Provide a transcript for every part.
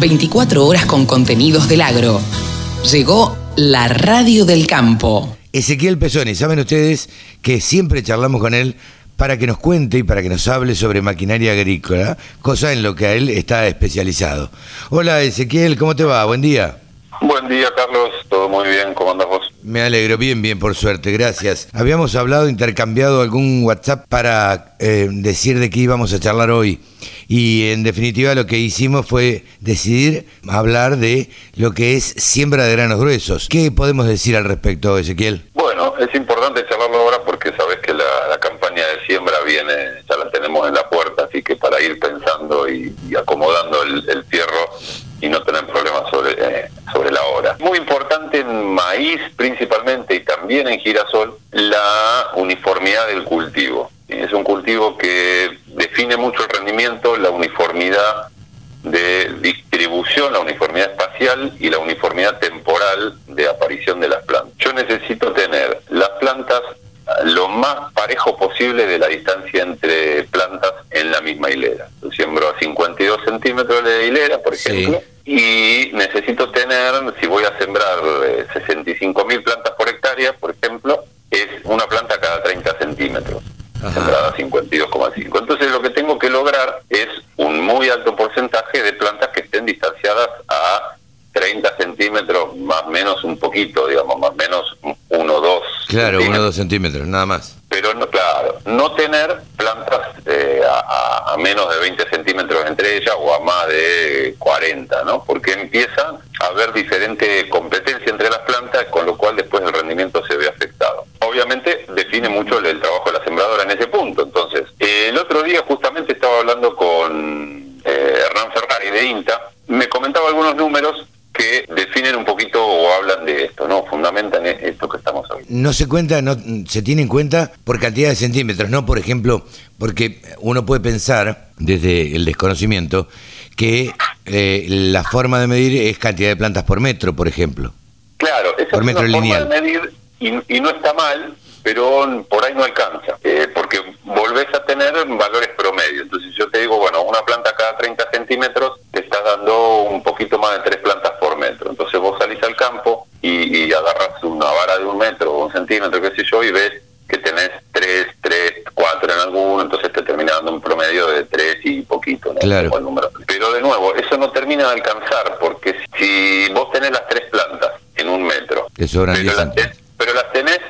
24 horas con contenidos del agro. Llegó la radio del campo. Ezequiel Pesoni, saben ustedes que siempre charlamos con él para que nos cuente y para que nos hable sobre maquinaria agrícola, cosa en lo que a él está especializado. Hola Ezequiel, ¿cómo te va? Buen día. Buen día, Carlos. Todo muy bien. ¿Cómo andas vos? Me alegro. Bien, bien, por suerte. Gracias. Habíamos hablado, intercambiado algún WhatsApp para eh, decir de qué íbamos a charlar hoy. Y en definitiva lo que hicimos fue decidir hablar de lo que es siembra de granos gruesos. ¿Qué podemos decir al respecto, Ezequiel? Bueno, es importante charlarlo ahora porque sabes que la, campaña de siembra viene, ya la tenemos en la puerta, así que para ir pensando y, acomodando el, el y no tener problemas sobre, eh, sobre la hora. Muy importante en maíz también en girasol la uniformidad del cultivo. Es un cultivo que define mucho el rendimiento, la uniformidad de distribución, la uniformidad espacial y la uniformidad temporal de aparición de las plantas. Yo necesito tener las plantas lo más parejo posible de la distancia entre plantas en la misma hilera. Yo siembro a 52 centímetros de hilera, por ejemplo, y necesito tener, si voy a sembrar 65 eh, mil plantas por por ejemplo, es una planta cada 30 centímetros, sembrada a 52,5. Entonces lo que tengo que lograr es un muy alto porcentaje de plantas que estén distanciadas a 30 centímetros, más o menos un poquito, digamos, más o menos 1 o 2. Claro, 1 o 2 centímetros, nada más. Pero, no, claro, no tener a, menos de 20 centímetros entre ellas o a más de 40, ¿no? Porque empieza a haber diferente competencia entre las plantas, con lo cual después el rendimiento se ve afectado. Obviamente define mucho el, trabajo de la sembradora en ese punto. Entonces, el otro día justamente estaba hablando con eh, Hernán Ferrari de INTA, me comentaba algunos números que definen un poquito o hablan de esto, ¿no? Fundamentan e-, esto que estamos hablando. No se cuenta, no se tiene en cuenta por cantidad de centímetros, ¿no? Por ejemplo, porque uno puede pensar, desde el desconocimiento, que eh, la forma de medir es cantidad de plantas por metro, por ejemplo. Claro, esa por es metro una lineal. forma de medir y, no está mal, pero por ahí no alcanza, eh, porque volvés a tener valores promedio. Entonces yo te digo, bueno, una planta cada 30 centímetros te está dando un poquito más de tres plantas por metro o un centímetro, qué sé yo, y ves que tenés tres, tres, cuatro en alguno, entonces te termina dando un promedio de tres y poquito, ¿no? Claro. Pero de nuevo, eso no termina de alcanzar, porque si vos tenés las tres plantas en un metro, pero, las pero las tenés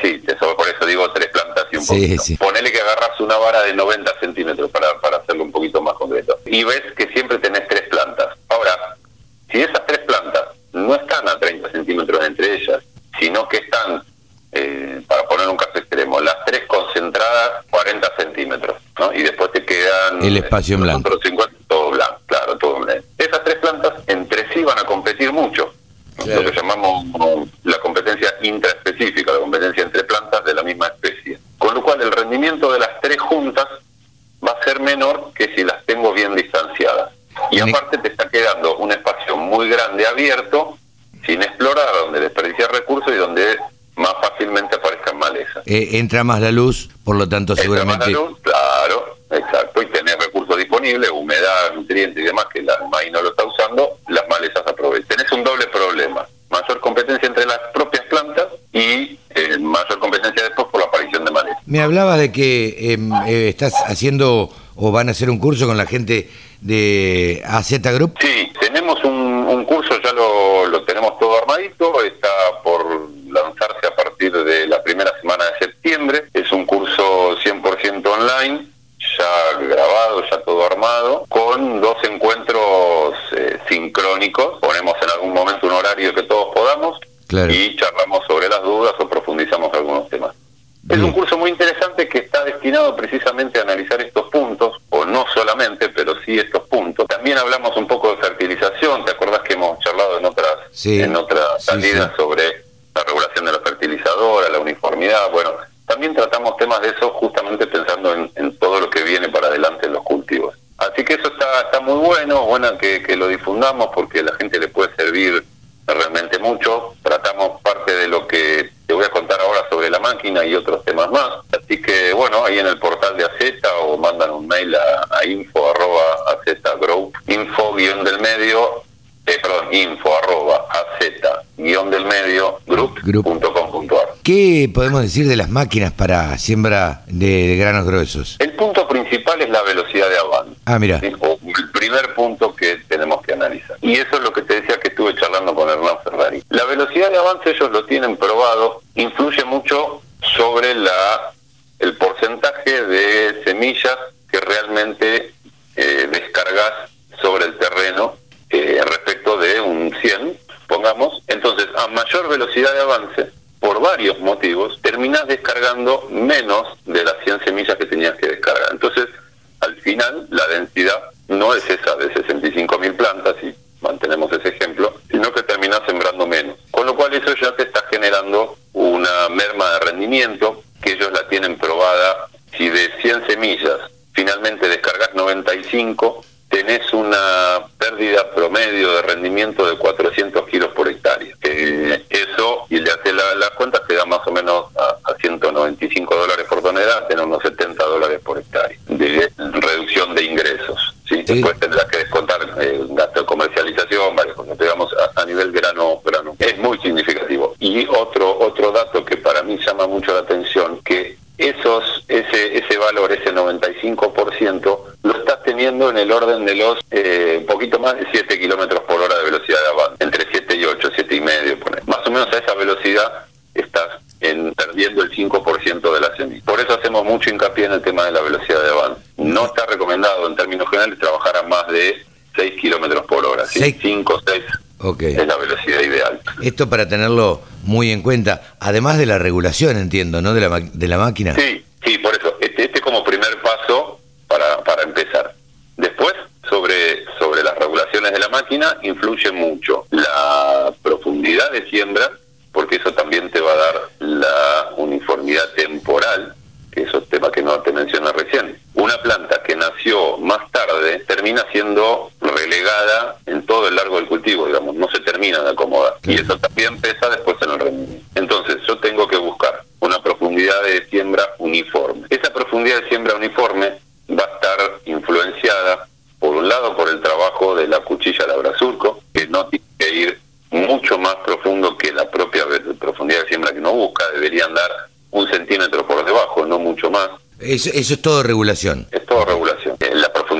Sí, eso, por eso digo tres plantas y un poquito. Ponele que agarras una vara de 90 centímetros para, para hacerlo un poquito más concreto. Y ves que siempre tenés tres plantas. Ahora, si esas tres plantas no están a 30 centímetros entre ellas, sino que están, eh, para poner un caso extremo, las tres concentradas 40 centímetros, ¿no? Y después te quedan... El espacio en blanco. 50, todo blanco, claro, todo blanco. Esas tres plantas entre sí van a competir mucho lo que llamamos la competencia intraespecífica, la competencia entre plantas de la misma especie. Con lo cual el rendimiento de las tres juntas va a ser menor que si las tengo bien distanciadas. Y aparte te está quedando un espacio muy grande abierto, sin explorar, donde desperdiciar recursos y donde más fácilmente aparezcan malezas. Eh, entra más la luz, por lo tanto seguramente... Entra más la luz, claro, exacto, y tener recursos disponibles, humedad, nutrientes y demás, que la maíz no lo está usando, las malezas aprovechan. Tenés un doble problema, mayor competencia entre las propias plantas y eh, mayor competencia después por la aparición de malezas. Me hablaba de que em, eh, estás haciendo o van a hacer un curso con la gente de AZ Group. Sí, tenemos un, curso, ya lo, lo tenemos todo armadito, está por lanzarse a partir de la primera semana de septiembre. Es un curso 100% online ya grabado, ya todo armado, con dos encuentros eh, sincrónicos. Ponemos en algún momento un horario que todos y charlamos sobre las dudas o profundizamos algunos temas. Es un curso muy interesante que está destinado precisamente a analizar estos puntos, o no solamente, pero sí estos puntos. También hablamos un poco de fertilización, ¿te acordás que hemos charlado en otras, en otras salidas sobre la regulación de la fertilizadora, la uniformidad? Bueno, también tratamos temas de eso justamente pensando en, todo lo que viene para adelante en los cultivos. Así que eso está, está muy bueno, bueno que, lo difundamos porque a la gente le puede servir realmente mucho. Tratamos parte de lo que te voy a contar ahora sobre la máquina y otros temas más. Así que bueno, ahí en el portal de AZ o mandan un mail a, a info arroba Group, info guion del medio, eh, perdón, info arroba AZ guion del medio group.com.ar. ¿Qué podemos decir de las máquinas para siembra de, granos gruesos? El punto principal es la velocidad de avance. Ah, mira. Primer punto que tenemos que analizar. Y eso es lo que te decía que estuve charlando con Hernán Ferrari. La velocidad de avance ellos lo tienen probado, influye mucho sobre la el porcentaje de semillas que realmente eh, descargas sobre el terreno eh, respecto de un 100, pongamos. Entonces, a mayor velocidad de avance, por varios motivos, terminás descargando menos de las 100 semillas que tenías que descargar. Entonces, al final, la densidad no es esa de 65.000 plantas, y mantenemos ese ejemplo, sino que terminás sembrando menos. Con lo cual, eso ya te está generando una merma de rendimiento que ellos la tienen probada. Si de 100 semillas finalmente descargas 95, tenés una pérdida promedio de rendimiento de 400 kilos por hectárea. eso, y le hace las la cuentas, te da más o menos a, 195 dólares por tonelada, tenés unos 70 dólares por hectárea de reducción de ingresos. ¿sí? Después tendrás que descontar eh, gasto de comercialización, varias cosas, digamos, a, a, Es muy significativo. Y otro, otro dato que para mí llama mucho la atención, que esos, ese, ese valor, ese 95%, lo estás teniendo en el orden de los eh, poquito más de 7 kilómetros por hora de velocidad de avance, entre 7 y 8, 7 y medio, más o menos a esa velocidad estás en, perdiendo el 5% de la semilla. Por eso hacemos mucho hincapié en el tema de la velocidad de avance. No está recomendado en términos generales trabajar a más de 6 kilómetros por hora, ¿sí? 5, 6 es la velocidad ideal. Esto para tenerlo muy en cuenta, además de la regulación, entiendo, ¿no? De la, de la máquina. Sí, sí, por eso. Este, este como primer paso para, para empezar. Después, sobre, sobre las regulaciones de la máquina, influye mucho la profundidad de siembra, porque eso también te va a dar la uniformidad temporal que es un tema que no te mencioné recién. Una planta que nació más tarde termina siendo relegada en todo el largo del cultivo, digamos, no se termina de acomodar. Y eso también pesa después en el rendimiento. Entonces, yo tengo que buscar una profundidad de siembra uniforme. Esa profundidad de siembra uniforme va a estar influenciada, por un lado, por el trabajo de la cuchilla labrazurco, que no tiene que ir mucho más profundo que la propia profundidad de siembra que no busca, deberían dar un centímetro por debajo, no mucho más. Eso, es todo regulación. Es todo regulación.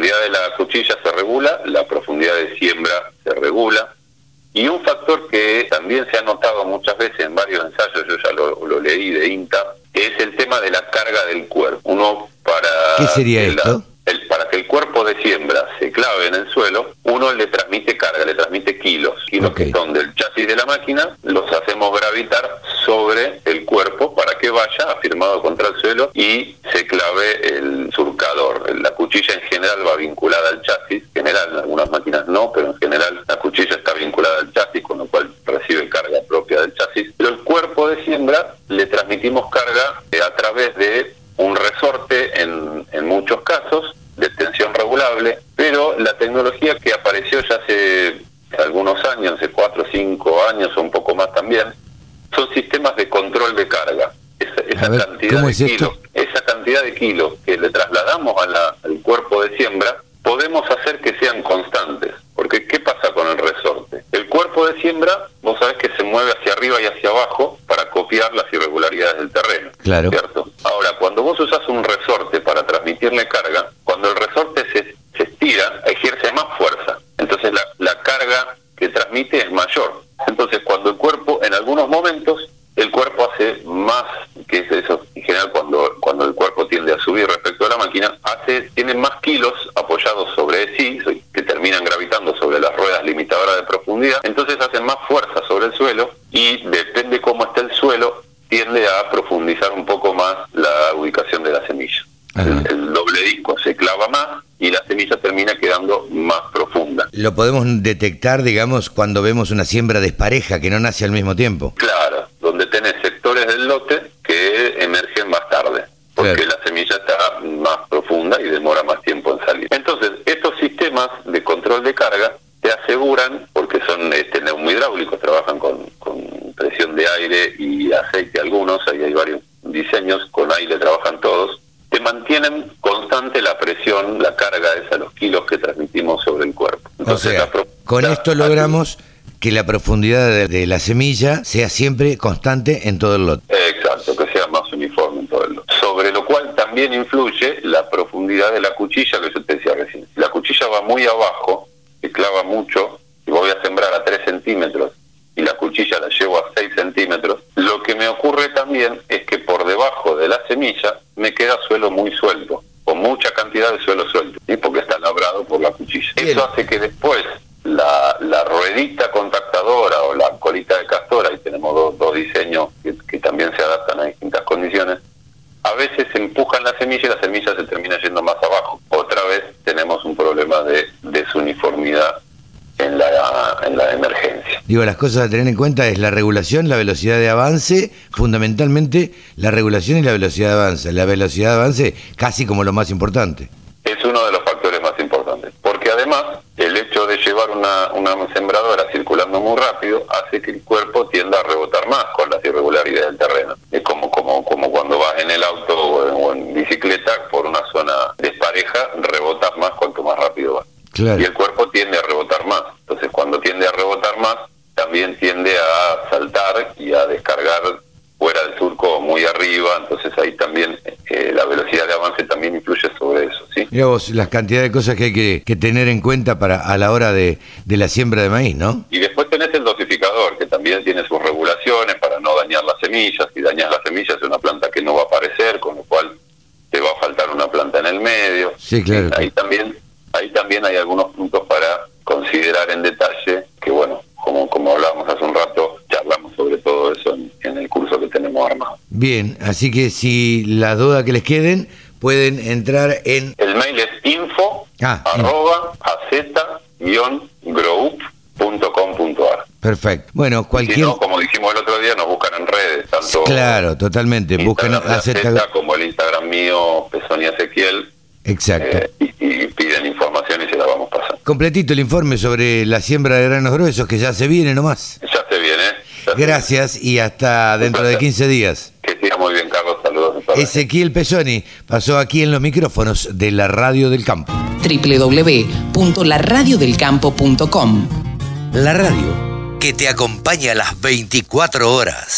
La profundidad de la cuchilla se regula, la profundidad de siembra se regula. Y un factor que también se ha notado muchas veces en varios ensayos, yo ya lo, leí de INTA, es el tema de la carga del cuerpo. Uno para... ¿Qué sería esto? para que el cuerpo de siembra se clave en el suelo, uno le transmite carga, le transmite kilos. Kilos que son del chasis de la máquina, los hacemos gravitar sobre el cuerpo que vaya afirmado contra el suelo y se clave el surcador. La cuchilla en general va vinculada al chasis, en general, en algunas máquinas no, pero en general la cuchilla está vinculada al chasis, con lo cual recibe carga propia del chasis. Pero el cuerpo de siembra le transmitimos carga eh, a través de un resorte en, en muchos casos de tensión regulable, pero la tecnología que apareció ya hace algunos años, hace cuatro o cinco años o un poco más también, son sistemas de control de carga. Esa, cantidad de kilos, esa cantidad de kilos que le trasladamos al cuerpo de siembra, podemos hacer que sean constantes. Porque ¿qué pasa con el resorte? El cuerpo de siembra, vos sabés que se mueve hacia arriba y hacia abajo para copiar las irregularidades del terreno. Claro. ¿Cierto? Ahora, cuando vos usas un resorte para transmitirle carga, cuando el resorte se, se estira, ejerce más fuerza. Entonces la, la carga que transmite es mayor. Entonces, cuando el cuerpo, en algunos momentos, el cuerpo hace más, que es eso, en general cuando, cuando el cuerpo tiende a subir respecto a la máquina, hace, tiene más kilos apoyados sobre sí, que terminan gravitando sobre las ruedas limitadoras de profundidad, entonces hacen más fuerza sobre el suelo y depende cómo está el suelo, tiende a profundizar un poco más la ubicación de la semilla. El, doble disco se clava más y la semilla termina quedando más profunda. Lo podemos detectar, digamos, cuando vemos una siembra despareja que no nace al mismo tiempo. Claro, donde tenés sectores del lote que emergen más tarde, porque la semilla está más profunda y demora más tiempo en salir. Entonces, estos sistemas de control de carga te aseguran, porque son este, neumohidráulicos, trabajan con, con presión de aire y aceite algunos, ahí hay varios diseños, con aire trabajan todos, te mantienen constante la presión, la carga esa, los kilos que transmitimos sobre el cuerpo. o sea, con esto logramos que la profundidad de, la semilla sea siempre constante en todo el lote. Exacto, que sea más uniforme en todo el lote. Sobre lo cual también influye la profundidad de la cuchilla que yo te decía recién. Si la cuchilla va muy abajo, se clava mucho, y voy a sembrar a 3 centímetros y la cuchilla la llevo a 6 centímetros, que me ocurre también es que por debajo de la semilla me queda suelo muy suelto, con mucha cantidad de suelo suelto, y porque está labrado por la cuchilla. Eso hace que después la, la, ruedita contactadora o la colita de castor, ahí tenemos dos, dos diseños que, que, también se adaptan a distintas condiciones, a veces empujan la semilla y la semilla se termina yendo más abajo. Otra vez tenemos un problema de desuniformidad en la, en la emergencia. Digo, las cosas a tener en cuenta es la regulación, la velocidad de avance, fundamentalmente la regulación y la velocidad de avance. La velocidad de avance casi como lo más importante. Es uno de los factores más importantes, porque además el hecho de llevar una, una sembradora circulando muy rápido hace que el cuerpo tienda a rebotar más con las irregularidades del terreno. Es como, como, como cuando vas en el auto o en, bicicleta por una zona despareja, rebotas más cuanto más rápido vas. Y el cuerpo tiende a rebotar más. Entonces, cuando tiende a rebotar más, también tiende a saltar y a descargar fuera del surco muy arriba. Entonces, ahí también eh, la velocidad de avance también influye sobre eso. ¿sí? Mira vos, las cantidades de cosas que hay que, tener en cuenta para a la hora de, de, la siembra de maíz, ¿no? Y después tenés el dosificador, que también tiene sus regulaciones para no dañar las semillas. Si dañas las semillas, es una planta que no va a aparecer, con lo cual te va a faltar una planta en el medio. Sí, claro. Ahí también ahí también hay algunos puntos para considerar en detalle, que bueno, como, como hablábamos hace un rato, charlamos sobre todo eso en, el curso que tenemos armado. Bien, así que si las dudas que les queden, pueden entrar en... El mail es info ah, arroba group.com.ar Perfecto. Bueno, cualquier... como dijimos el otro día, nos buscan en redes, tanto... Claro, totalmente. Buscan a como el Instagram mío, Pesonia Ezequiel. Exacto. Eh, y, piden información y se la vamos pasando. Completito el informe sobre la siembra de granos gruesos, que ya se viene nomás. Ya se viene. Gracias y hasta dentro de 15 días. Que siga muy bien, Carlos. Saludos. Ezequiel Pesoni pasó aquí en los micrófonos de la Radio del Campo. www.laradiodelcampo.com La radio que te acompaña a las 24 horas.